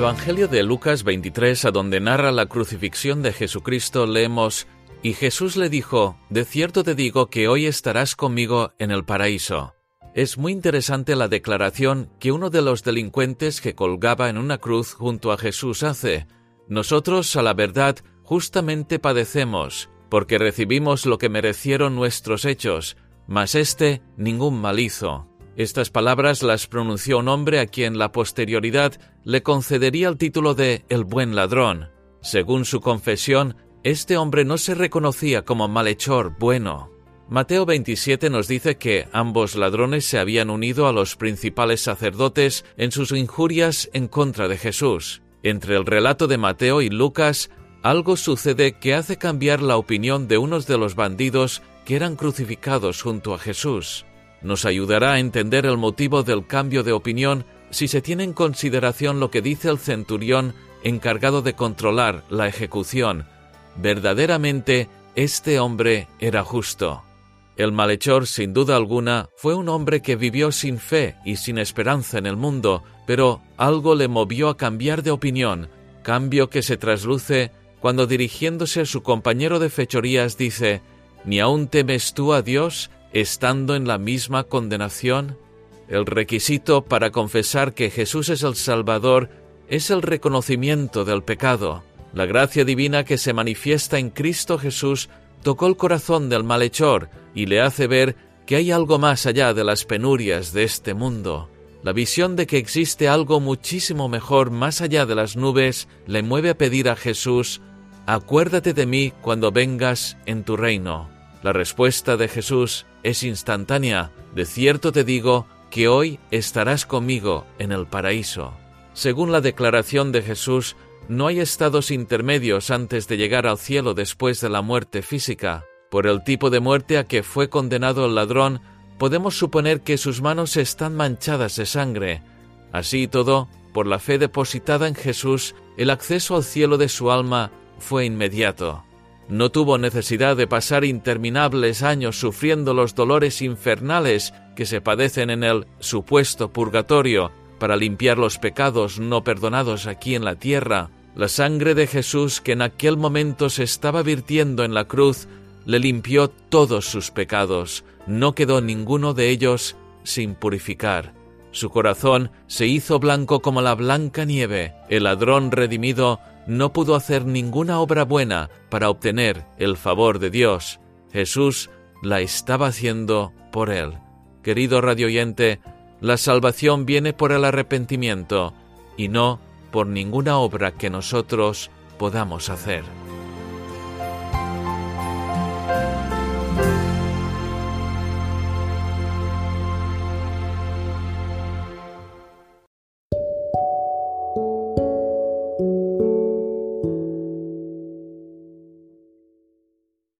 Evangelio de Lucas 23, a donde narra la crucifixión de Jesucristo, leemos, Y Jesús le dijo, De cierto te digo que hoy estarás conmigo en el paraíso. Es muy interesante la declaración que uno de los delincuentes que colgaba en una cruz junto a Jesús hace. Nosotros, a la verdad, justamente padecemos, porque recibimos lo que merecieron nuestros hechos, mas éste ningún mal hizo. Estas palabras las pronunció un hombre a quien la posterioridad le concedería el título de el buen ladrón. Según su confesión, este hombre no se reconocía como malhechor bueno. Mateo 27 nos dice que ambos ladrones se habían unido a los principales sacerdotes en sus injurias en contra de Jesús. Entre el relato de Mateo y Lucas, algo sucede que hace cambiar la opinión de unos de los bandidos que eran crucificados junto a Jesús nos ayudará a entender el motivo del cambio de opinión si se tiene en consideración lo que dice el centurión encargado de controlar la ejecución. Verdaderamente, este hombre era justo. El malhechor, sin duda alguna, fue un hombre que vivió sin fe y sin esperanza en el mundo, pero algo le movió a cambiar de opinión, cambio que se trasluce cuando dirigiéndose a su compañero de fechorías dice, ¿Ni aún temes tú a Dios estando en la misma condenación? El requisito para confesar que Jesús es el Salvador es el reconocimiento del pecado. La gracia divina que se manifiesta en Cristo Jesús tocó el corazón del malhechor y le hace ver que hay algo más allá de las penurias de este mundo. La visión de que existe algo muchísimo mejor más allá de las nubes le mueve a pedir a Jesús, acuérdate de mí cuando vengas en tu reino. La respuesta de Jesús es instantánea. De cierto te digo que hoy estarás conmigo en el paraíso. Según la declaración de Jesús, no hay estados intermedios antes de llegar al cielo después de la muerte física. Por el tipo de muerte a que fue condenado el ladrón, podemos suponer que sus manos están manchadas de sangre. Así todo, por la fe depositada en Jesús, el acceso al cielo de su alma fue inmediato. No tuvo necesidad de pasar interminables años sufriendo los dolores infernales que se padecen en el supuesto purgatorio para limpiar los pecados no perdonados aquí en la tierra. La sangre de Jesús que en aquel momento se estaba virtiendo en la cruz le limpió todos sus pecados, no quedó ninguno de ellos sin purificar. Su corazón se hizo blanco como la blanca nieve. El ladrón redimido no pudo hacer ninguna obra buena para obtener el favor de Dios. Jesús la estaba haciendo por él. Querido radioyente, la salvación viene por el arrepentimiento y no por ninguna obra que nosotros podamos hacer.